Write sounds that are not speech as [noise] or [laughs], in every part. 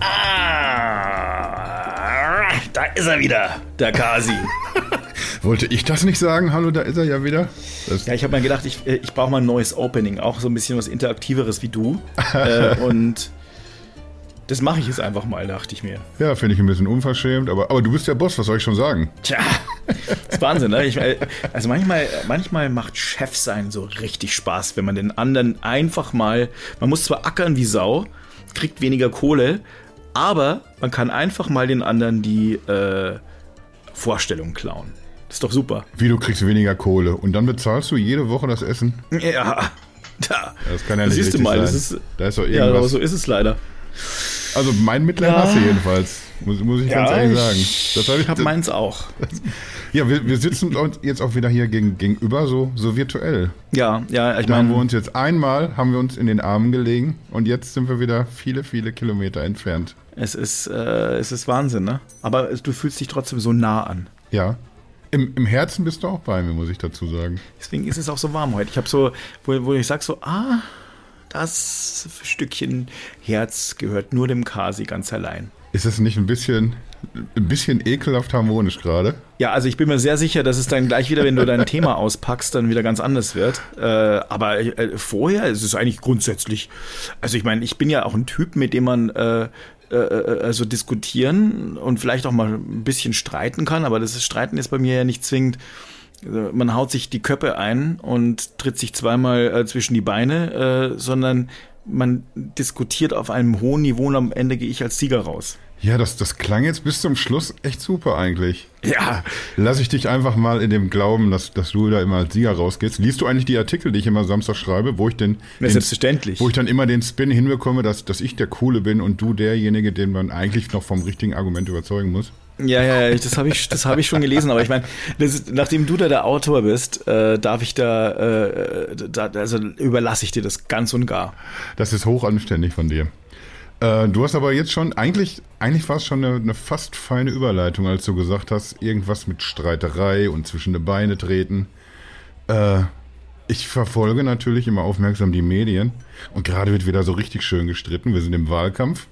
Ah, da ist er wieder, der Kasi. [laughs] Wollte ich das nicht sagen? Hallo, da ist er ja wieder. Das ja, ich habe mir gedacht, ich, ich brauche mal ein neues Opening, auch so ein bisschen was Interaktiveres wie du. [laughs] äh, und das mache ich jetzt einfach mal, dachte ich mir. Ja, finde ich ein bisschen unverschämt, aber, aber du bist der Boss, was soll ich schon sagen? Tja, das ist Wahnsinn, ne? Ich, also manchmal, manchmal macht Chef sein so richtig Spaß, wenn man den anderen einfach mal, man muss zwar ackern wie Sau, kriegt weniger Kohle, aber man kann einfach mal den anderen die äh, Vorstellung klauen. Das ist doch super. Wie du kriegst weniger Kohle und dann bezahlst du jede Woche das Essen? Ja. Da. Das kann ja nicht Siehst du mal, sein. das ist, da ist doch irgendwas. Ja, aber so ist es leider. Also mein Mitleid ja. hast du jedenfalls, muss, muss ich ja, ganz ehrlich sagen. Das hab ich habe meins auch. [laughs] ja, wir, wir sitzen uns jetzt auch wieder hier gegen, gegenüber, so, so virtuell. Ja, ja, ich meine. haben wir uns jetzt einmal, haben wir uns in den Armen gelegen und jetzt sind wir wieder viele, viele Kilometer entfernt. Es ist, äh, es ist Wahnsinn, ne? Aber du fühlst dich trotzdem so nah an. Ja. Im, Im Herzen bist du auch bei mir, muss ich dazu sagen. Deswegen ist es auch so warm heute. Ich habe so, wo, wo ich sage so, ah, das Stückchen Herz gehört nur dem Kasi ganz allein. Ist das nicht ein bisschen, ein bisschen ekelhaft harmonisch gerade? Ja, also ich bin mir sehr sicher, dass es dann gleich wieder, wenn du dein Thema auspackst, dann wieder ganz anders wird. Äh, aber äh, vorher ist es eigentlich grundsätzlich, also ich meine, ich bin ja auch ein Typ, mit dem man äh, äh, äh, also diskutieren und vielleicht auch mal ein bisschen streiten kann, aber das Streiten ist bei mir ja nicht zwingend man haut sich die Köppe ein und tritt sich zweimal äh, zwischen die Beine, äh, sondern man diskutiert auf einem hohen Niveau und am Ende gehe ich als Sieger raus. Ja, das, das klang jetzt bis zum Schluss echt super eigentlich. Ja. Lass ich dich einfach mal in dem Glauben, dass, dass du da immer als Sieger rausgehst. Liest du eigentlich die Artikel, die ich immer Samstag schreibe, wo ich den, ja, selbstverständlich. wo ich dann immer den Spin hinbekomme, dass, dass ich der Coole bin und du derjenige, den man eigentlich noch vom richtigen Argument überzeugen muss? Ja, ja, das habe ich, das ich schon gelesen, aber ich meine, nachdem du da der Autor bist, äh, darf ich da, äh, da, also überlasse ich dir das ganz und gar. Das ist hochanständig von dir. Äh, du hast aber jetzt schon, eigentlich, eigentlich war es schon eine, eine, fast feine Überleitung, als du gesagt hast, irgendwas mit Streiterei und zwischen die Beine treten. Äh, ich verfolge natürlich immer aufmerksam die Medien und gerade wird wieder so richtig schön gestritten. Wir sind im Wahlkampf.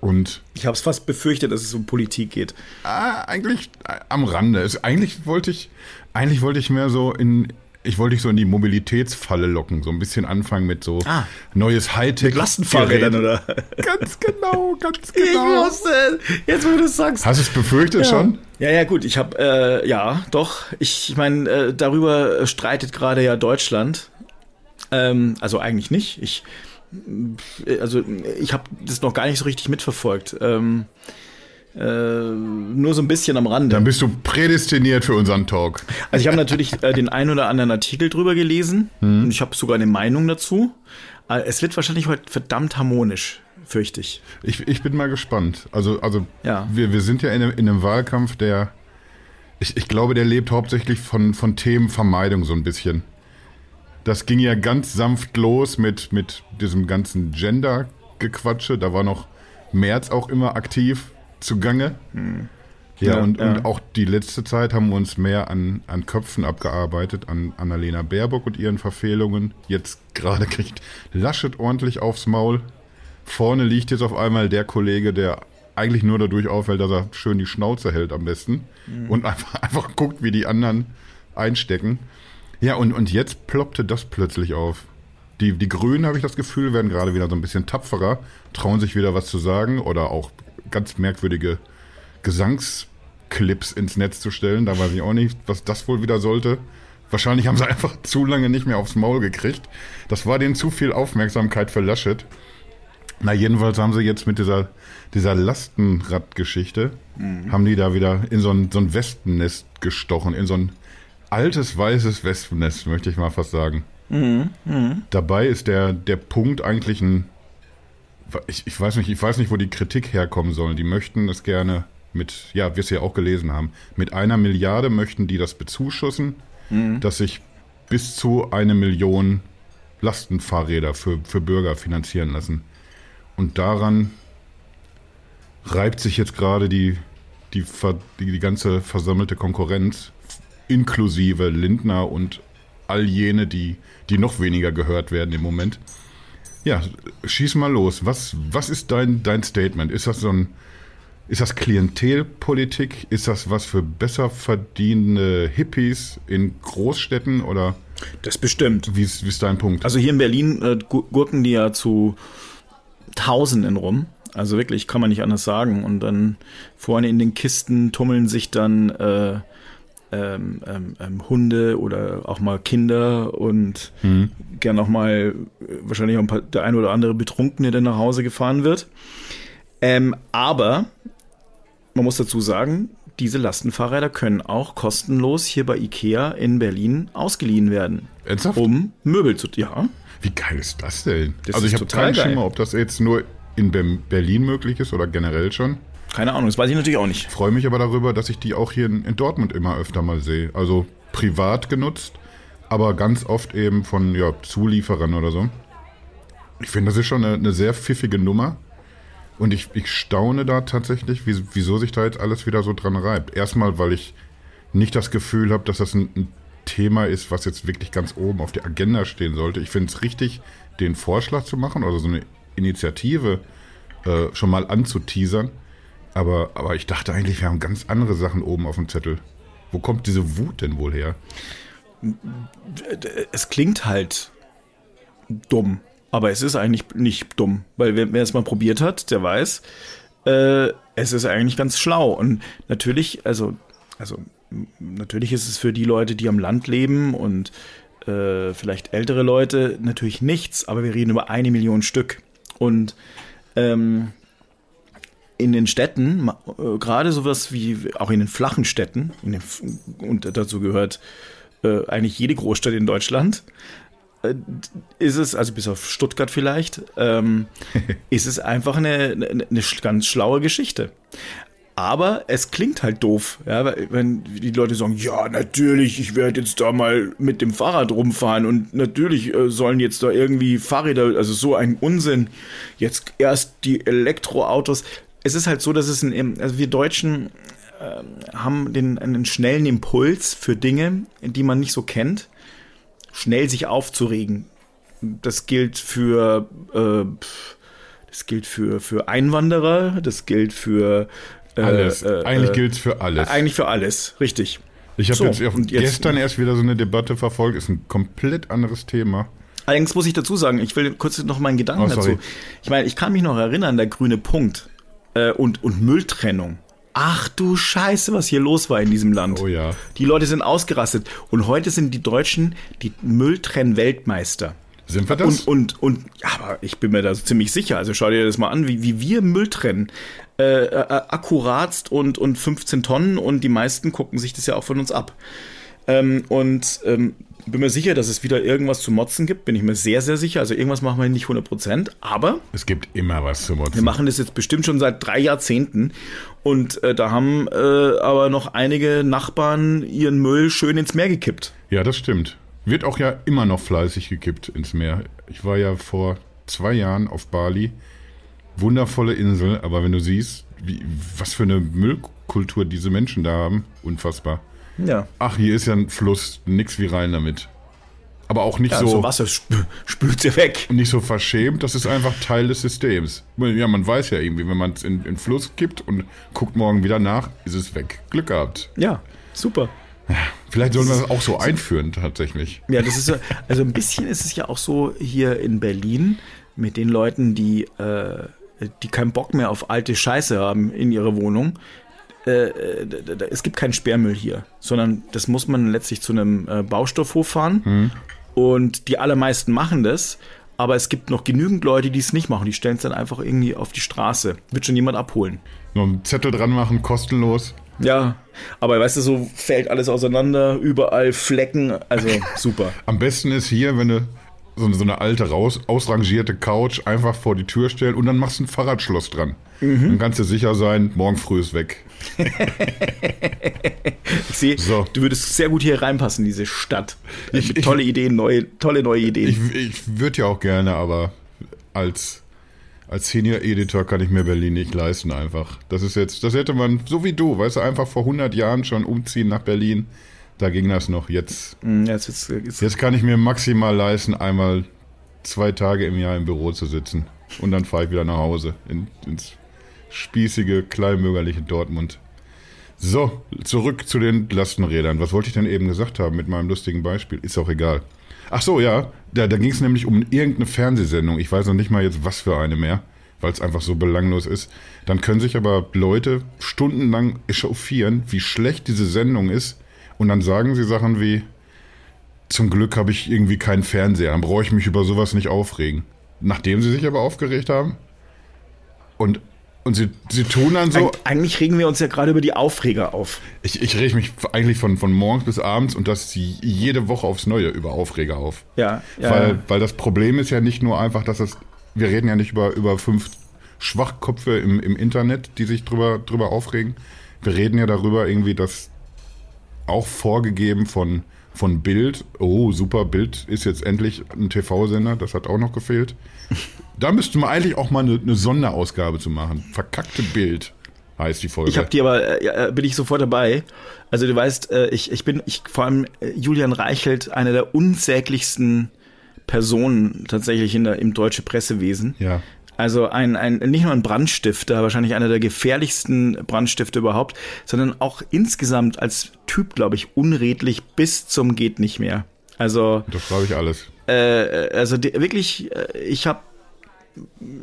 Und ich habe es fast befürchtet, dass es um Politik geht. Ah, eigentlich äh, am Rande. Es, eigentlich wollte ich, eigentlich wollte ich mehr so in, ich wollte dich so in die Mobilitätsfalle locken, so ein bisschen anfangen mit so ah, neues Hightech. Mit Lastenfahrrädern, oder? [laughs] Ganz genau, ganz genau. Ich wusste, jetzt wo du es sagst. Hast du es befürchtet ja. schon? Ja, ja, gut. Ich habe, äh, ja, doch. Ich, ich meine, äh, darüber streitet gerade ja Deutschland. Ähm, also eigentlich nicht. Ich also ich habe das noch gar nicht so richtig mitverfolgt. Ähm, äh, nur so ein bisschen am Rande. Dann bist du prädestiniert für unseren Talk. Also ich habe natürlich äh, den ein oder anderen Artikel drüber gelesen hm. und ich habe sogar eine Meinung dazu. Äh, es wird wahrscheinlich heute verdammt harmonisch, fürchte ich. Ich, ich bin mal gespannt. Also, also ja. wir, wir sind ja in einem, in einem Wahlkampf, der, ich, ich glaube, der lebt hauptsächlich von, von Themenvermeidung so ein bisschen. Das ging ja ganz sanft los mit, mit diesem ganzen Gender-Gequatsche. Da war noch März auch immer aktiv zugange. Hm. Ja, ja, und, ja, und auch die letzte Zeit haben wir uns mehr an, an Köpfen abgearbeitet, an Annalena Baerbock und ihren Verfehlungen. Jetzt gerade kriegt Laschet ordentlich aufs Maul. Vorne liegt jetzt auf einmal der Kollege, der eigentlich nur dadurch auffällt, dass er schön die Schnauze hält am besten mhm. und einfach, [laughs] einfach guckt, wie die anderen einstecken. Ja, und, und jetzt ploppte das plötzlich auf. Die, die Grünen, habe ich das Gefühl, werden gerade wieder so ein bisschen tapferer, trauen sich wieder was zu sagen oder auch ganz merkwürdige Gesangsclips ins Netz zu stellen. Da weiß ich auch nicht, was das wohl wieder sollte. Wahrscheinlich haben sie einfach [laughs] zu lange nicht mehr aufs Maul gekriegt. Das war denen zu viel Aufmerksamkeit für Laschet. Na, jedenfalls haben sie jetzt mit dieser, dieser Lastenradgeschichte, mhm. haben die da wieder in so ein, so ein Wespennest gestochen, in so ein altes weißes Wespennest, möchte ich mal fast sagen. Mhm, mh. Dabei ist der, der Punkt eigentlich ein. Ich, ich, weiß nicht, ich weiß nicht, wo die Kritik herkommen soll. Die möchten es gerne mit, ja, wir es ja auch gelesen haben, mit einer Milliarde möchten die das bezuschussen, mhm. dass sich bis zu eine Million Lastenfahrräder für, für Bürger finanzieren lassen. Und daran reibt sich jetzt gerade die, die, die, die ganze versammelte Konkurrenz inklusive Lindner und all jene, die, die noch weniger gehört werden im Moment. Ja, schieß mal los. Was, was ist dein, dein Statement? Ist das so ein, ist das Klientelpolitik? Ist das was für besser verdienende Hippies in Großstädten oder Das bestimmt. wie ist, wie ist dein Punkt? Also hier in Berlin äh, gu- gurken die ja zu Tausenden rum. Also wirklich, kann man nicht anders sagen. Und dann vorne in den Kisten tummeln sich dann äh, ähm, ähm, ähm, Hunde oder auch mal Kinder und gern auch mal äh, wahrscheinlich auch ein paar, der ein oder andere Betrunkene, der nach Hause gefahren wird. Ähm, aber man muss dazu sagen, diese Lastenfahrräder können auch kostenlos hier bei Ikea in Berlin ausgeliehen werden. Ernsthaft? Um Möbel zu. Ja. Wie geil ist das denn? Das also ich habe total keinen. Schimmer, ob das jetzt nur in Ber- Berlin möglich ist oder generell schon. Keine Ahnung, das weiß ich natürlich auch nicht. Freue mich aber darüber, dass ich die auch hier in, in Dortmund immer öfter mal sehe. Also privat genutzt, aber ganz oft eben von ja, Zulieferern oder so. Ich finde, das ist schon eine, eine sehr pfiffige Nummer. Und ich, ich staune da tatsächlich, wie, wieso sich da jetzt alles wieder so dran reibt. Erstmal, weil ich nicht das Gefühl habe, dass das ein, ein Thema ist, was jetzt wirklich ganz oben auf der Agenda stehen sollte. Ich finde es richtig, den Vorschlag zu machen oder so eine Initiative äh, schon mal anzuteasern. Aber, aber ich dachte eigentlich, wir haben ganz andere Sachen oben auf dem Zettel. Wo kommt diese Wut denn wohl her? Es klingt halt dumm, aber es ist eigentlich nicht dumm, weil wer, wer es mal probiert hat, der weiß, äh, es ist eigentlich ganz schlau. Und natürlich, also, also natürlich ist es für die Leute, die am Land leben und äh, vielleicht ältere Leute natürlich nichts, aber wir reden über eine Million Stück. Und ähm, in den Städten, äh, gerade sowas wie auch in den flachen Städten, den, und dazu gehört äh, eigentlich jede Großstadt in Deutschland, äh, ist es, also bis auf Stuttgart vielleicht, ähm, [laughs] ist es einfach eine, eine, eine sch- ganz schlaue Geschichte. Aber es klingt halt doof, ja, wenn die Leute sagen, ja, natürlich, ich werde jetzt da mal mit dem Fahrrad rumfahren und natürlich äh, sollen jetzt da irgendwie Fahrräder, also so ein Unsinn, jetzt erst die Elektroautos. Es ist halt so, dass es ein, also wir Deutschen ähm, haben den, einen schnellen Impuls für Dinge, die man nicht so kennt, schnell sich aufzuregen. Das gilt für, äh, das gilt für, für Einwanderer, das gilt für äh, Alles. äh, eigentlich äh, gilt es für alles. Eigentlich für alles, richtig. ich habe so, jetzt, jetzt- gestern erst wieder so eine Debatte verfolgt. Ist ein komplett anderes Thema. Allerdings muss ich dazu sagen, ich will kurz noch meinen Gedanken Oh, dazu. Ich meine, ich kann mich noch erinnern, der grüne Punkt äh, und, und Mülltrennung. Ach du Scheiße, was hier los war in diesem Land. Oh ja. Die Leute sind ausgerastet. Und heute sind die Deutschen die Mülltrenn-Weltmeister. Sind wir das? Und, und, und, ja, aber ich bin mir da so ziemlich sicher. Also schau dir das mal an, wie, wie wir Müll trennen. Äh, äh, akkuratst und, und 15 Tonnen und die meisten gucken sich das ja auch von uns ab. Ähm, und ähm, bin mir sicher, dass es wieder irgendwas zu motzen gibt. Bin ich mir sehr, sehr sicher. Also irgendwas machen wir nicht 100 Prozent. Aber es gibt immer was zu wir motzen. machen das jetzt bestimmt schon seit drei Jahrzehnten. Und äh, da haben äh, aber noch einige Nachbarn ihren Müll schön ins Meer gekippt. Ja, das stimmt. Wird auch ja immer noch fleißig gekippt ins Meer. Ich war ja vor zwei Jahren auf Bali. Wundervolle Insel, aber wenn du siehst, wie, was für eine Müllkultur diese Menschen da haben, unfassbar. Ja. Ach, hier ist ja ein Fluss, nix wie rein damit. Aber auch nicht Ja, so, so Wasser sp spült sie weg. [laughs] nicht so verschämt, das ist einfach Teil des Systems. Ja, man weiß ja irgendwie, wenn man es in, in den Fluss kippt und guckt morgen wieder nach, ist es weg. Glück gehabt. Ja, super. Vielleicht sollen wir das auch so einführen, tatsächlich. Ja, das ist ja, also ein bisschen ist es ja auch so hier in Berlin mit den Leuten, die, äh, die keinen Bock mehr auf alte Scheiße haben in ihrer Wohnung. Äh, äh, es gibt keinen Sperrmüll hier, sondern das muss man letztlich zu einem äh, Baustoffhof fahren. Und die allermeisten machen das. Aber es gibt noch genügend Leute, die es nicht machen. Die stellen es dann einfach irgendwie auf die Straße. Wird schon jemand abholen. Noch einen Zettel dran machen, kostenlos. Ja, aber weißt du, so fällt alles auseinander, überall Flecken. Also super. Am besten ist hier, wenn du so eine, so eine alte, raus, ausrangierte Couch einfach vor die Tür stellen und dann machst du ein Fahrradschloss dran. Dann kannst du sicher sein, morgen früh ist weg. [laughs] Ich sehe, So. du würdest sehr gut hier reinpassen, diese Stadt. Ich- ich- tolle Ideen, neue, tolle neue Ideen. Ich, ich würde ja auch gerne, aber als, als Senior Editor kann ich mir Berlin nicht leisten einfach. Das ist jetzt, das hätte man, so wie du, weißt du, einfach vor 100 Jahren schon umziehen nach Berlin. Da ging das noch. Jetzt, ja, jetzt, wird's- jetzt, jetzt kann ich mir maximal leisten, einmal zwei Tage im Jahr im Büro zu sitzen. Und dann fahre ich wieder nach Hause in, ins spießige, kleinbürgerliche Dortmund. So, zurück zu den Lastenrädern. Was wollte ich denn eben gesagt haben mit meinem lustigen Beispiel? Ist auch egal. Ach so, ja, da, da ging es nämlich um irgendeine Fernsehsendung. Ich weiß noch nicht mal jetzt, was für eine mehr, weil es einfach so belanglos ist. Dann können sich aber Leute stundenlang echauffieren, wie schlecht diese Sendung ist. Und dann sagen sie Sachen wie, zum Glück habe ich irgendwie keinen Fernseher, dann brauche ich mich über sowas nicht aufregen. Nachdem sie sich aber aufgeregt haben. Und, und sie, sie tun dann so. Eig eigentlich regen wir uns ja gerade über die Aufreger auf. Ich, ich rege mich eigentlich von, von morgens bis abends und das jede Woche aufs Neue über Aufreger auf. Ja, ja. Weil, weil das Problem ist ja nicht nur einfach, dass es. Wir reden ja nicht über, über fünf Schwachköpfe im, im Internet, die sich drüber, drüber aufregen. Wir reden ja darüber irgendwie, dass auch vorgegeben von, von Bild, oh super, Bild ist jetzt endlich ein TV-Sender, das hat auch noch gefehlt. [laughs] Da müsste man eigentlich auch mal eine, eine Sonderausgabe zu machen. Verkackte Bild heißt die Folge. Ich habe die aber, äh, bin ich sofort dabei. Also du weißt, äh, ich, ich bin, ich, vor allem äh, Julian Reichelt, einer der unsäglichsten Personen tatsächlich in der, im deutschen Pressewesen. Ja. Also ein, ein, nicht nur ein Brandstifter, wahrscheinlich einer der gefährlichsten Brandstifter überhaupt, sondern auch insgesamt als Typ, glaube ich, unredlich bis zum geht nicht mehr. Also. Das glaube ich alles. Äh, also die, wirklich, äh, ich habe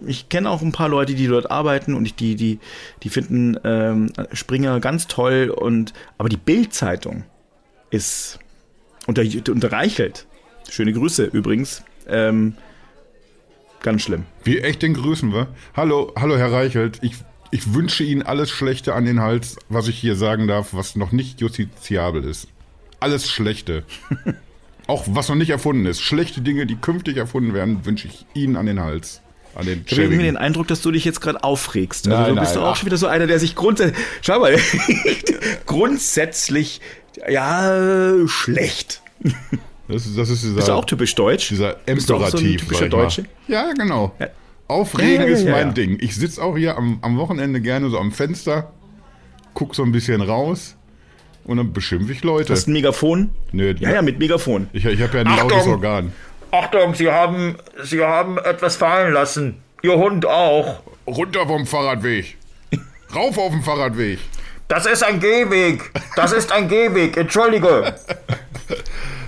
ich kenne auch ein paar Leute, die dort arbeiten und ich, die, die, die finden ähm, Springer ganz toll und aber die Bild-Zeitung ist unter, unterreichelt. Schöne Grüße übrigens. Ähm, Ganz schlimm. Wie echt den grüßen wir? Hallo, hallo Herr Reichelt. Ich, ich wünsche Ihnen alles Schlechte an den Hals, was ich hier sagen darf, was noch nicht justiziabel ist. Alles Schlechte. [laughs] Auch was noch nicht erfunden ist. Schlechte Dinge, die künftig erfunden werden, wünsche ich Ihnen an den Hals. An den ich habe irgendwie den Eindruck, dass du dich jetzt gerade aufregst. Also Nein, du bist nein, auch ach. schon wieder so einer, der sich grundsätzlich, schau mal, [laughs] grundsätzlich, ja, schlecht. [laughs] Das ist, das ist dieser, Bist du auch typisch deutsch? dieser Bist du auch so Imperativ. typischer? Ja, genau. Ja. Aufregen Ja, ja, ist mein ja. Ding. Ich sitze auch hier am, am Wochenende gerne so am Fenster, guck so ein bisschen raus und dann beschimpfe ich Leute. Hast du ein Megafon? Nö, Ja, ja, mit Megafon. Ich, ich habe ja ein Achtung! lautes Organ. Achtung, Sie haben, Sie haben etwas fallen lassen. Ihr Hund auch. Runter vom Fahrradweg. Rauf auf den Fahrradweg. Das ist ein Gehweg. Das ist ein Gehweg. Entschuldige. [laughs]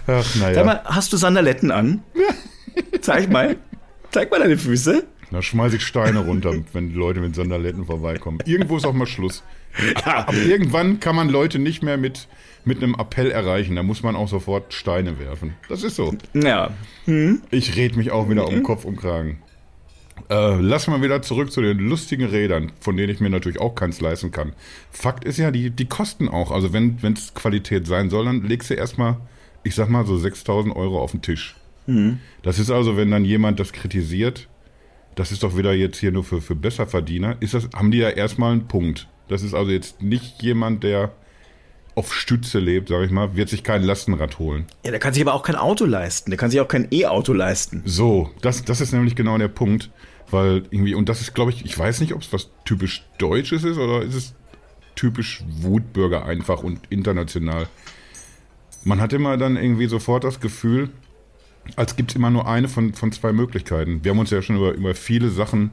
Ach, naja. Sag mal, hast du Sandaletten an? Zeig mal. Zeig mal deine Füße. Da schmeiße ich Steine runter, wenn Leute mit Sandaletten vorbeikommen. Irgendwo ist auch mal Schluss. Aber irgendwann kann man Leute nicht mehr mit, mit einem Appell erreichen. Da muss man auch sofort Steine werfen. Das ist so. Ja. Ich red mich auch wieder um Kopf und Kragen. Äh, lass mal wieder zurück zu den lustigen Rädern, von denen ich mir natürlich auch keins leisten kann. Fakt ist ja, die, die kosten auch. Also wenn es Qualität sein soll, dann legst du erstmal, ich sag mal, so 6000 Euro auf den Tisch. Das ist also, wenn dann jemand das kritisiert, das ist doch wieder jetzt hier nur für, für Besserverdiener, ist das, haben die ja erstmal einen Punkt. Das ist also jetzt nicht jemand, der auf Stütze lebt, sag ich mal, wird sich kein Lastenrad holen. Ja, der kann sich aber auch kein Auto leisten. Der kann sich auch kein E-Auto leisten. So, das, das ist nämlich genau der Punkt, weil irgendwie, und das ist, glaube ich, ich weiß nicht, ob es was typisch Deutsches ist oder ist es typisch Wutbürger einfach und international. Man hat immer dann irgendwie sofort das Gefühl, als gibt es immer nur eine von, von zwei Möglichkeiten. Wir haben uns ja schon über, über viele Sachen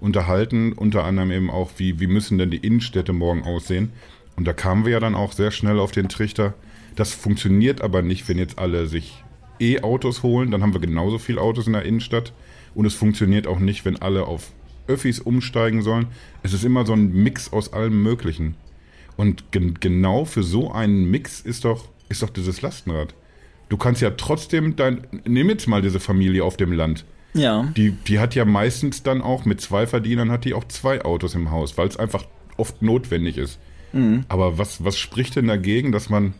unterhalten, unter anderem eben auch, wie, wie müssen denn die Innenstädte morgen aussehen. Und da kamen wir ja dann auch sehr schnell auf den Trichter, das funktioniert aber nicht, wenn jetzt alle sich E-Autos holen, dann haben wir genauso viele Autos in der Innenstadt. Und es funktioniert auch nicht, wenn alle auf Öffis umsteigen sollen. Es ist immer so ein Mix aus allem Möglichen. Und gen genau für so einen Mix ist doch, ist doch dieses Lastenrad. Du kannst ja trotzdem dein, nimm jetzt mal diese Familie auf dem Land. Ja. Die, die hat ja meistens dann auch mit zwei Verdienern hat die auch zwei Autos im Haus, weil es einfach oft notwendig ist. Aber was, was spricht denn dagegen, dass man,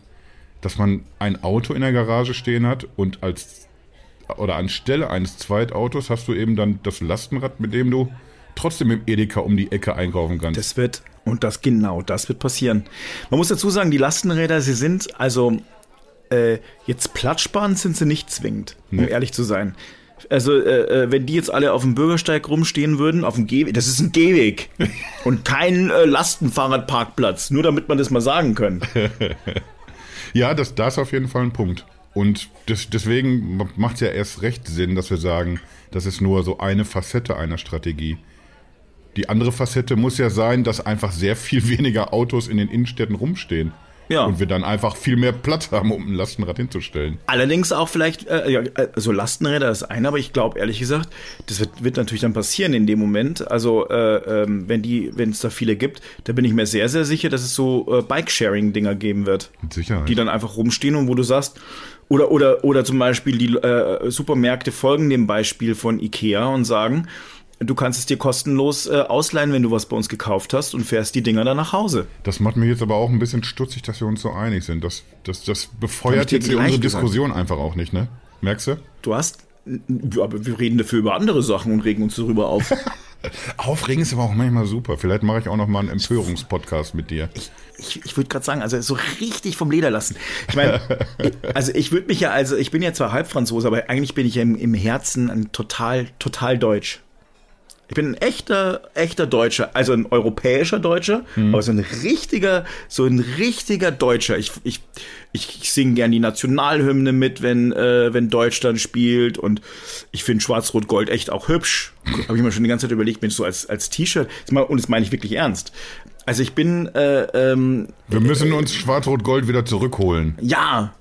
dass man ein Auto in der Garage stehen hat und als oder anstelle eines Zweitautos hast du eben dann das Lastenrad, mit dem du trotzdem im Edeka um die Ecke einkaufen kannst. Das wird, und das genau, das wird passieren. Man muss dazu sagen, die Lastenräder, sie sind, also, äh, jetzt platschbahn sind sie nicht zwingend, um Nee. ehrlich zu sein. Also, äh, äh, wenn die jetzt alle auf dem Bürgersteig rumstehen würden, auf dem Gehweg, das ist ein Gehweg [laughs] und kein äh, Lastenfahrradparkplatz, nur damit man das mal sagen können. [laughs] Ja, das, das ist auf jeden Fall ein Punkt. Und das, deswegen macht es ja erst recht Sinn, dass wir sagen, das ist nur so eine Facette einer Strategie. Die andere Facette muss ja sein, dass einfach sehr viel [laughs] weniger Autos in den Innenstädten rumstehen. Ja. Und wir dann einfach viel mehr Platz haben, um ein Lastenrad hinzustellen. Allerdings auch vielleicht, äh, ja, also Lastenräder ist eine, aber ich glaube ehrlich gesagt, das wird, wird natürlich dann passieren in dem Moment. Also äh, ähm, wenn die, wenn es da viele gibt, da bin ich mir sehr, sehr sicher, dass es so äh, Bike-Sharing-Dinger geben wird. Mit Sicherheit. Die dann einfach rumstehen und wo du sagst, oder, oder, oder zum Beispiel die äh, Supermärkte folgen dem Beispiel von Ikea und sagen, du kannst es dir kostenlos äh, ausleihen, wenn du was bei uns gekauft hast und fährst die Dinger dann nach Hause. Das macht mich jetzt aber auch ein bisschen stutzig, dass wir uns so einig sind. Das, das, das befeuert jetzt unsere gesagt. Diskussion einfach auch nicht, ne? Merkst du? Du hast, aber wir reden dafür über andere Sachen und regen uns darüber auf. [laughs] Aufregen ist aber auch manchmal super. Vielleicht mache ich auch noch mal einen Empörungspodcast mit dir. ich, ich, ich würde gerade sagen, also so richtig vom Leder lassen. Ich meine, also ich würde mich ja, also ich bin ja zwar Halbfranzose, aber eigentlich bin ich ja im, im Herzen total, total Deutsch. Ich bin ein echter, echter Deutscher, also ein europäischer Deutscher, aber so ein richtiger, so ein richtiger Deutscher. Ich, ich, ich, ich singe gern die Nationalhymne mit, wenn, äh, wenn Deutschland spielt und ich finde Schwarz-Rot-Gold echt auch hübsch. Habe ich mir schon die ganze Zeit überlegt, Mensch, so als, als T-Shirt. Und das meine ich wirklich ernst. Also ich bin, äh, ähm, Wir müssen uns Schwarz-Rot-Gold wieder zurückholen. ja,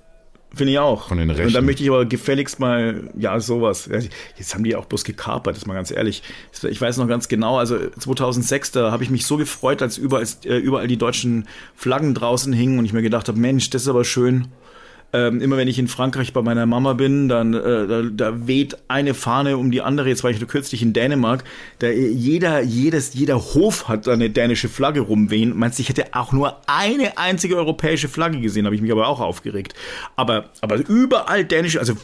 finde ich auch. Von den Und Rechten. dann möchte ich aber gefälligst mal, ja, sowas. Jetzt haben die auch bloß gekapert, das ist mal ganz ehrlich. Ich weiß noch ganz genau, also 2006, da habe ich mich so gefreut, als überall, äh, überall die deutschen Flaggen draußen hingen und ich mir gedacht habe, Mensch, das ist aber schön. Ähm, immer wenn ich in Frankreich bei meiner Mama bin, dann äh, da, da weht eine Fahne um die andere. Jetzt war ich kürzlich in Dänemark. Da äh, jeder, jedes, jeder Hof hat eine dänische Flagge rumwehen. Meinst du, ich hätte auch nur eine einzige europäische Flagge gesehen, habe ich mich aber auch aufgeregt. Aber, aber überall dänische, also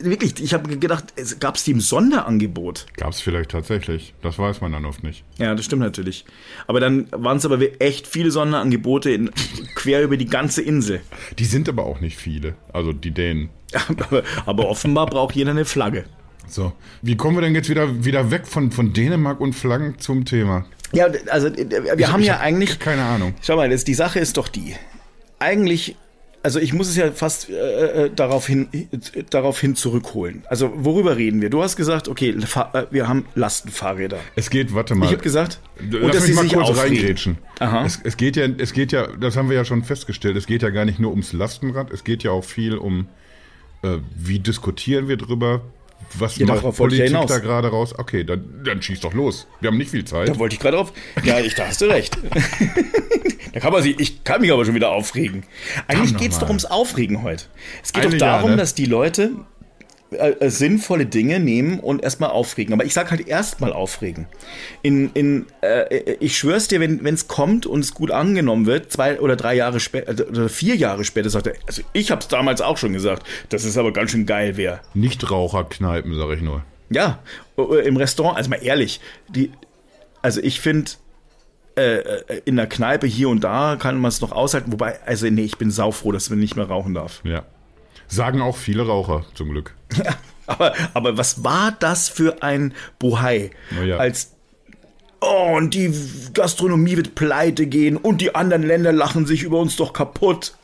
wirklich, ich habe gedacht, gab es die im Sonderangebot. Gab es vielleicht tatsächlich. Das weiß man dann oft nicht. Ja, das stimmt natürlich. Aber dann waren es aber echt viele Sonderangebote in, quer über die ganze Insel. Die sind aber auch nicht viele. Also die Dänen. [laughs] Aber, aber offenbar braucht jeder eine Flagge. So. Wie kommen wir denn jetzt wieder, wieder weg von, von Dänemark und Flaggen zum Thema? Ja, also wir haben ich ja hab eigentlich. Keine Ahnung. Schau mal, das, die Sache ist doch die. Eigentlich, also ich muss es ja fast äh, äh, darauf, hin, äh, darauf hin zurückholen. Also worüber reden wir? Du hast gesagt, okay, äh, wir haben Lastenfahrräder. Es geht, warte mal. Ich habe gesagt, Lass und dass mich mal kurz aufregen. reingrätschen. Aha. Es, es geht ja, es geht ja, das haben wir ja schon festgestellt, es geht ja gar nicht nur ums Lastenrad, es geht ja auch viel um, äh, wie diskutieren wir drüber, was Ja, macht ja Politik hinaus. da gerade raus. Okay, dann, dann schieß doch los. Wir haben nicht viel Zeit. Da wollte ich gerade auf. Ja, ich, da hast du recht. [laughs] da kann man sich, ich kann mich aber schon wieder aufregen. Eigentlich geht es doch ums Aufregen heute. Es geht Eine doch darum, ja, ne? dass die Leute äh, äh, sinnvolle Dinge nehmen und erstmal aufregen. Aber ich sag halt erstmal aufregen. In, in, äh, ich schwör's dir, wenn es kommt und es gut angenommen wird, zwei oder drei Jahre später, oder vier Jahre später, sagt er, also ich hab's damals auch schon gesagt, dass es aber ganz schön geil wäre. Nichtraucherkneipen, sag ich nur. Ja, äh, im Restaurant, also mal ehrlich, die, also ich finde, äh, äh, in der Kneipe hier und da kann man es noch aushalten, wobei, also nee, ich bin saufroh, dass man nicht mehr rauchen darf. Ja. Sagen auch viele Raucher, zum Glück. Aber, aber was war das für ein Bohai? Na ja. Als Oh, und die Gastronomie wird pleite gehen und die anderen Länder lachen sich über uns doch kaputt.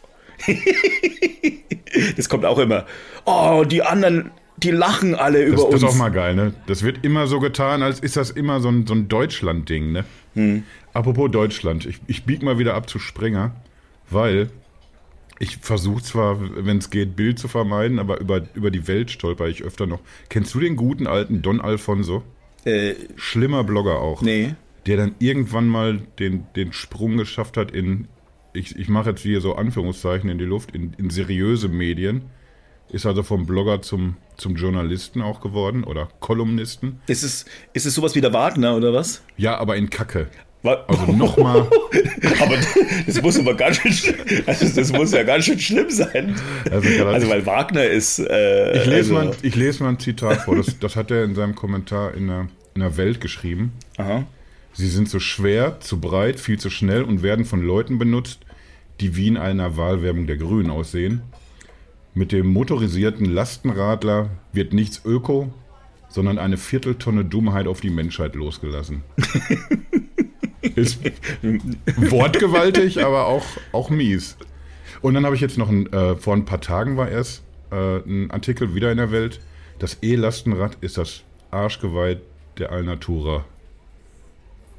[laughs] das kommt auch immer. Oh, die anderen, die lachen alle über Das, das uns. ist auch mal geil, ne? Das wird immer so getan, als ist das immer so ein, so ein Deutschland-Ding, ne? Hm. Apropos Deutschland, ich, ich bieg mal wieder ab zu Springer, weil ich versuche zwar, wenn es geht, Bild zu vermeiden, aber über, über die Welt stolper ich öfter noch. Kennst du den guten alten Don Alfonso? äh, Schlimmer Blogger auch. nee. Der dann irgendwann mal den, den Sprung geschafft hat in, ich, ich mache jetzt hier so Anführungszeichen in die Luft, in, in seriöse Medien. Ist also vom Blogger zum, zum Journalisten auch geworden oder Kolumnisten. Ist es, ist es sowas wie der Wagner oder was? Ja, aber in Kacke. Also nochmal. [laughs] aber das muss aber ganz schön, sch- also das muss ja ganz schön schlimm sein. Also, Also weil Wagner ist. Äh, Ich lese, also, mal, ich lese mal ein Zitat vor. Das, das hat er in seinem Kommentar in der, in der Welt geschrieben. Aha. Sie sind zu schwer, zu breit, viel zu schnell und werden von Leuten benutzt, die wie in einer Wahlwerbung der Grünen aussehen. Mit dem motorisierten Lastenradler wird nichts Öko, sondern eine Vierteltonne Dummheit auf die Menschheit losgelassen. [laughs] Ist wortgewaltig, aber auch, auch mies. Und dann habe ich jetzt noch ein, äh, vor ein paar Tagen war erst äh, einen Artikel wieder in der Welt. Das E-Lastenrad ist das Arschgeweih der Allnatura.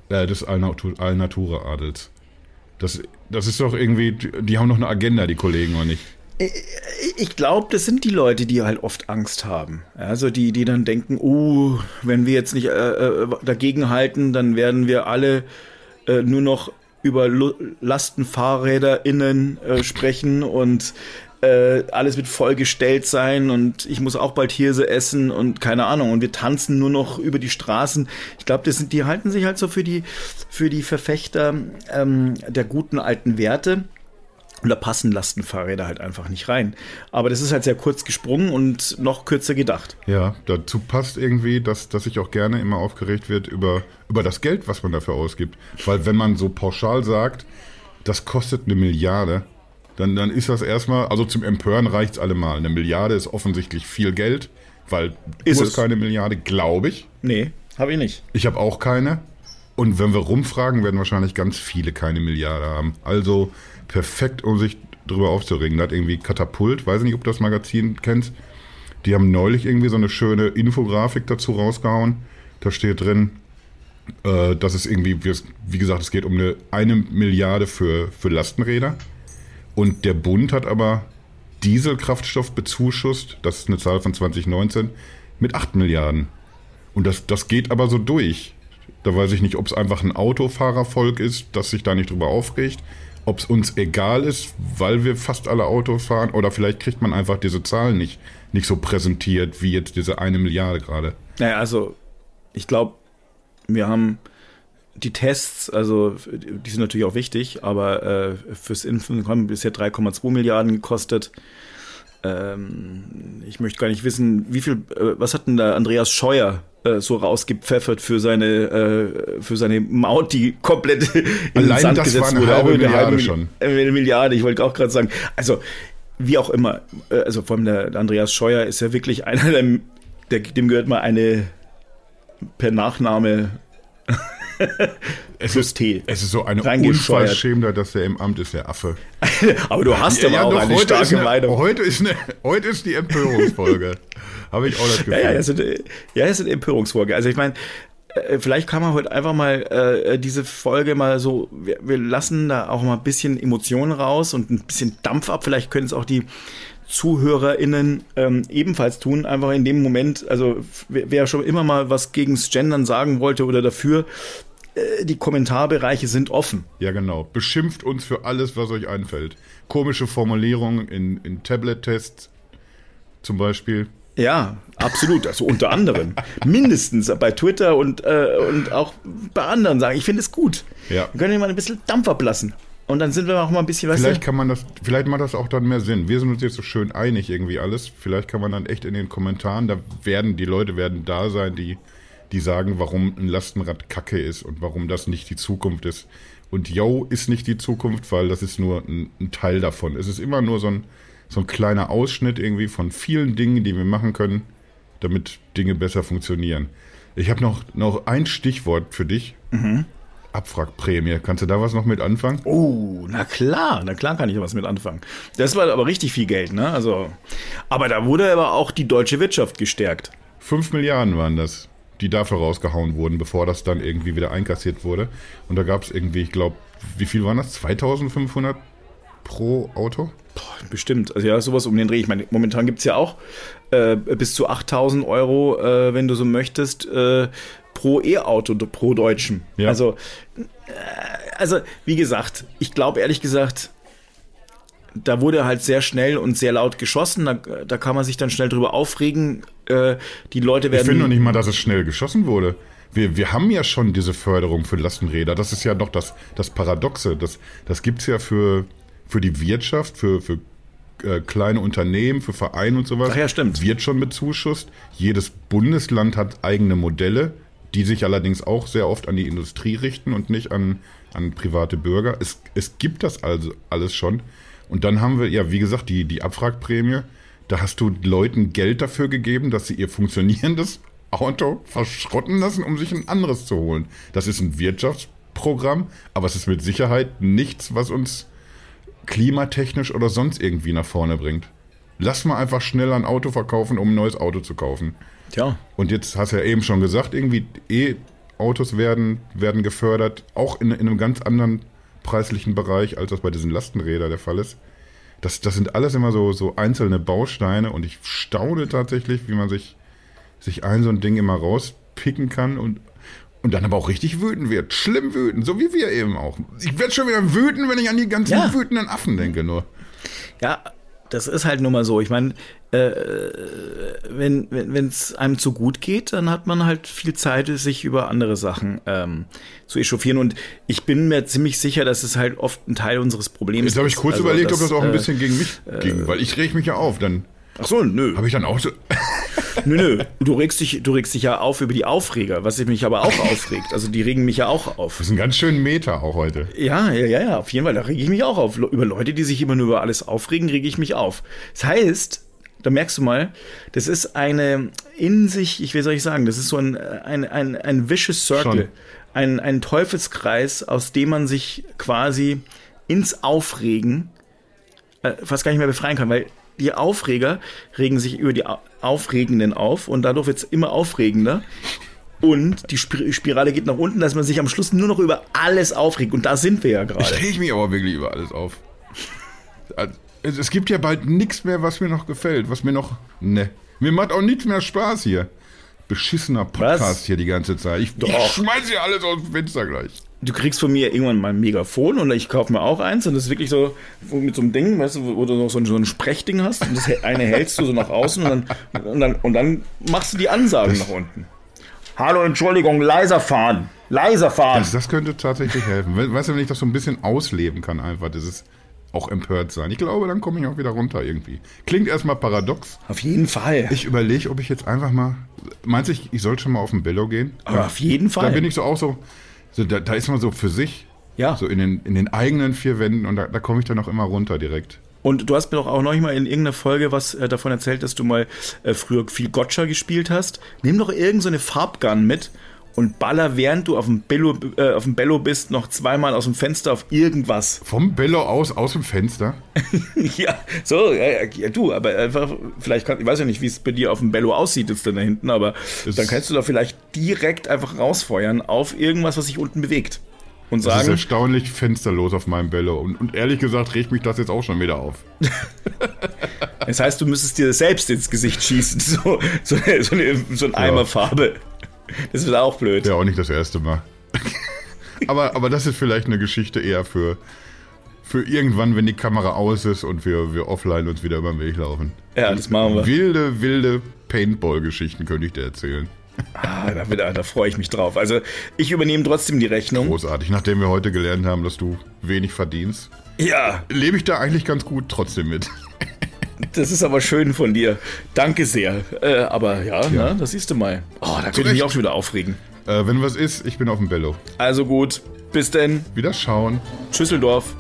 Äh, des Allnatura-Adels. Das, das ist doch irgendwie, die haben noch eine Agenda, die Kollegen, oder nicht? Ich glaube, das sind die Leute, die halt oft Angst haben. Also die, die dann denken, oh, wenn wir jetzt nicht äh, äh dagegen halten, dann werden wir alle äh, nur noch über LastenfahrräderInnen äh, sprechen und äh, alles wird vollgestellt sein und ich muss auch bald Hirse essen und keine Ahnung und wir tanzen nur noch über die Straßen. Ich glaube, das sind, die halten sich halt so für die, für die Verfechter ähm, der guten alten Werte. Und da passen Lastenfahrräder halt einfach nicht rein. Aber das ist halt sehr kurz gesprungen und noch kürzer gedacht. Ja, dazu passt irgendwie, dass, dass ich auch gerne immer aufgeregt wird über, über das Geld, was man dafür ausgibt. Weil wenn man so pauschal sagt, das kostet eine Milliarde, dann, dann ist das erstmal, also zum Empören reicht es allemal. Eine Milliarde ist offensichtlich viel Geld, weil ist du es keine Milliarde, glaube ich. Nee, habe ich nicht. Ich habe auch keine. Und wenn wir rumfragen, werden wahrscheinlich ganz viele keine Milliarde haben. Also perfekt, um sich drüber aufzuregen. Da hat irgendwie Katapult, weiß nicht, ob du das Magazin kennst. Die haben neulich irgendwie so eine schöne Infografik dazu rausgehauen. Da steht drin, äh, dass es irgendwie, wie gesagt, es geht um eine, eine Milliarde für, für Lastenräder. Und der Bund hat aber Dieselkraftstoff bezuschusst, das ist eine Zahl von 2019, mit 8 Milliarden. Und das, das geht aber so durch. Da weiß ich nicht, ob es einfach ein Autofahrervolk ist, das sich da nicht drüber aufregt, ob es uns egal ist, weil wir fast alle Autos fahren, oder vielleicht kriegt man einfach diese Zahlen nicht, nicht so präsentiert wie jetzt diese eine Milliarde gerade. Naja, also ich glaube, wir haben die Tests, also die sind natürlich auch wichtig, aber äh, fürs Impfen haben bisher 3,2 Milliarden gekostet. Ähm, ich möchte gar nicht wissen, wie viel, äh, was hat denn da Andreas Scheuer äh, so rausgepfeffert für seine, äh, für seine Maut, die komplett [laughs] in Allein den Sand das gesetzt war eine wurde. halbe Auch eine Milliarde halbe schon. Eine Milliarde, ich wollte auch gerade sagen. Also, wie auch immer, äh, also vor allem der, der Andreas Scheuer ist ja wirklich einer, der, der, dem gehört mal eine per Nachname [laughs] Es ist, es ist so eine. Unverschämtheit, dass der im Amt ist, der Affe. [laughs] Aber du hast aber auch doch, eine starke eine, Meinung. heute, ist eine, heute ist die Empörungsfolge. [laughs] Habe ich auch das Gefühl. Ja, ja, es ist, ja, es ist eine Empörungsfolge. Also ich meine, äh, vielleicht kann man heute einfach mal äh, diese Folge mal so, wir, wir lassen da auch mal ein bisschen Emotionen raus und ein bisschen Dampf ab. Vielleicht können es auch die ZuhörerInnen ähm, ebenfalls tun. Einfach in dem Moment, also wer, wer schon immer mal was gegens Gendern sagen wollte oder dafür, die Kommentarbereiche sind offen. Ja, genau. Beschimpft uns für alles, was euch einfällt. Komische Formulierungen in, in Tablet-Tests zum Beispiel. Ja, absolut. Also unter anderem. [laughs] Mindestens bei Twitter und, äh, und auch bei anderen sagen, ich finde es gut. Ja. Wir können mal ein bisschen Dampf ablassen. Und dann sind wir auch mal ein bisschen, weißt Vielleicht kann man das, vielleicht macht das auch dann mehr Sinn. Wir sind uns jetzt so schön einig irgendwie alles. Vielleicht kann man dann echt in den Kommentaren, da werden die Leute werden da sein, die, die sagen, warum ein Lastenrad Kacke ist und warum das nicht die Zukunft ist. Und yo ist nicht die Zukunft, weil das ist nur ein, ein Teil davon. Es ist immer nur so ein, so ein kleiner Ausschnitt irgendwie von vielen Dingen, die wir machen können, damit Dinge besser funktionieren. Ich habe noch, noch ein Stichwort für dich. Abwrackprämie. Kannst du da was noch mit anfangen? oh, na klar, na klar kann ich da was mit anfangen. Das war aber richtig viel Geld, ne? Also, aber da wurde aber auch die deutsche Wirtschaft gestärkt. Fünf Milliarden waren das, die dafür rausgehauen wurden, bevor das dann irgendwie wieder einkassiert wurde. Und da gab es irgendwie, ich glaube, wie viel waren das? 2500 pro Auto? Boah, bestimmt. Also ja, sowas um den Dreh. Ich meine, momentan gibt's ja auch äh, bis zu 8000 Euro, äh, wenn du so möchtest, äh, pro E-Auto, pro Deutschen. Ja. Also, äh, also, wie gesagt, ich glaube ehrlich gesagt, da wurde halt sehr schnell und sehr laut geschossen. Da, da kann man sich dann schnell drüber aufregen. Äh, die Leute Ich werden. finde noch nicht mal, dass es schnell geschossen wurde. Wir, wir haben ja schon diese Förderung für Lastenräder. Das ist ja noch das, das Paradoxe. Das, das gibt es ja für, für die Wirtschaft, für, für äh, kleine Unternehmen, für Vereine und sowas. Ach ja, stimmt. Wird schon bezuschusst. Jedes Bundesland hat eigene Modelle, die sich allerdings auch sehr oft an die Industrie richten und nicht an, an private Bürger. Es, es gibt das also alles schon. Und dann haben wir, ja, wie gesagt, die, die Abwrackprämie. Da hast du Leuten Geld dafür gegeben, dass sie ihr funktionierendes Auto verschrotten lassen, um sich ein anderes zu holen. Das ist ein Wirtschaftsprogramm, aber es ist mit Sicherheit nichts, was uns klimatechnisch oder sonst irgendwie nach vorne bringt. Lass mal einfach schnell ein Auto verkaufen, um ein neues Auto zu kaufen. Tja. Und jetzt hast du ja eben schon gesagt, irgendwie E-Autos werden, werden gefördert, auch in, in einem ganz anderen preislichen Bereich, als das bei diesen Lastenrädern der Fall ist. Das, das sind alles immer so, so einzelne Bausteine und ich staune tatsächlich, wie man sich, sich ein so ein Ding immer rauspicken kann und, und dann aber auch richtig wütend wird. Schlimm wütend, so wie wir eben auch. Ich werde schon wieder wütend, wenn ich an die ganzen Ja. wütenden Affen denke, nur. Ja, das ist halt nun mal so. Ich meine, äh, wenn wenn es einem zu gut geht, dann hat man halt viel Zeit, sich über andere Sachen ähm, zu echauffieren. Und ich bin mir ziemlich sicher, dass es halt oft ein Teil unseres Problems Jetzt habe ich ist. kurz Also, überlegt, dass, ob das auch ein äh, bisschen gegen mich ging, weil ich reg mich ja auf. Dann Ach so, nö. habe ich dann auch so. [laughs] Nö, nö. Du regst, dich, du regst dich ja auf über die Aufreger, was mich aber auch [laughs] aufregt. Also die regen mich ja auch auf. Das ist ein ganz schön Meter auch heute. Ja, ja, ja, ja, auf jeden Fall. Da rege ich mich auch auf. Über Leute, die sich immer nur über alles aufregen, rege ich mich auf. Das heißt, da merkst du mal, das ist eine in sich, ich wie soll ich sagen, das ist so ein, ein, ein, ein vicious circle. Schon. Ein, ein Teufelskreis, aus dem man sich quasi ins Aufregen äh, fast gar nicht mehr befreien kann, weil die Aufreger regen sich über die Au- Aufregenden auf und dadurch wird es immer aufregender. Und die Spir Spirale geht nach unten, dass man sich am Schluss nur noch über alles aufregt. Und da sind wir ja gerade. Ich reg mich aber wirklich über alles auf. Es, gibt ja bald nichts mehr, was mir noch gefällt, was mir noch. Ne. Mir macht auch nichts mehr Spaß hier. Beschissener Podcast Was? hier die ganze Zeit. Ich, ich schmeiß hier alles aus dem Fenster gleich. Du kriegst von mir irgendwann mal ein Megafon und ich kaufe mir auch eins und das ist wirklich so mit so einem Ding, weißt du, wo du noch so ein, so ein Sprechding hast und das eine hältst du so nach außen und dann, und dann, und dann machst du die Ansagen nach unten. Hallo, Entschuldigung, leiser fahren. Leiser fahren. Das, das könnte tatsächlich helfen. We- Weißt du, wenn ich das so ein bisschen ausleben kann, einfach dieses auch empört sein. Ich glaube, dann komme ich auch wieder runter irgendwie. Klingt erstmal paradox. Auf jeden Fall. Ich überlege, ob ich jetzt einfach mal. Meinst du, ich, ich sollte schon mal auf den Bello gehen? Aber auf jeden Fall. Da bin ich so auch so. so da, da ist man so für sich. Ja. So in den, in den eigenen vier Wänden und da, da komme ich dann auch immer runter direkt. Und du hast mir doch auch noch mal in irgendeiner Folge was äh, davon erzählt, dass du mal äh, früher viel Gotcha gespielt hast. Nimm doch irgend so eine Farbgun mit und baller, während du auf dem Bello, äh, auf dem Bello bist, noch zweimal aus dem Fenster auf irgendwas. Vom Bello aus, aus dem Fenster. [laughs] ja, so, ja, ja, du, aber einfach, vielleicht kann, ich weiß ja nicht, wie es bei dir auf dem Bello aussieht jetzt dann da hinten, aber Das- dann kannst du da vielleicht direkt einfach rausfeuern auf irgendwas, was sich unten bewegt. Und Das ist sagen, erstaunlich fensterlos auf meinem Bello. Und, und ehrlich gesagt regt mich das jetzt auch schon wieder auf. [laughs] das heißt, du müsstest dir selbst ins Gesicht schießen, so, so, so, eine, so ein Eimer Farbe. Das wird auch blöd. Ja, auch nicht das erste Mal. aber, aber das ist vielleicht eine Geschichte eher für, für irgendwann, wenn die Kamera aus ist und wir, wir offline uns wieder über den Weg laufen. Ja, das machen wir. Wilde, wilde Paintball-Geschichten könnte ich dir erzählen. Ah, da, wird- da freue ich mich drauf. Also, ich übernehme trotzdem die Rechnung. Großartig. Nachdem wir heute gelernt haben, dass du wenig verdienst, Ja, lebe ich da eigentlich ganz gut trotzdem mit. Das ist aber schön von dir. Danke sehr. Äh, aber ja, Na, das siehst du mal. Oh, da könnte ich mich auch schon wieder aufregen. Äh, wenn was ist, ich bin auf dem Bello. Also gut, bis denn. Wieder schauen. Schüsseldorf.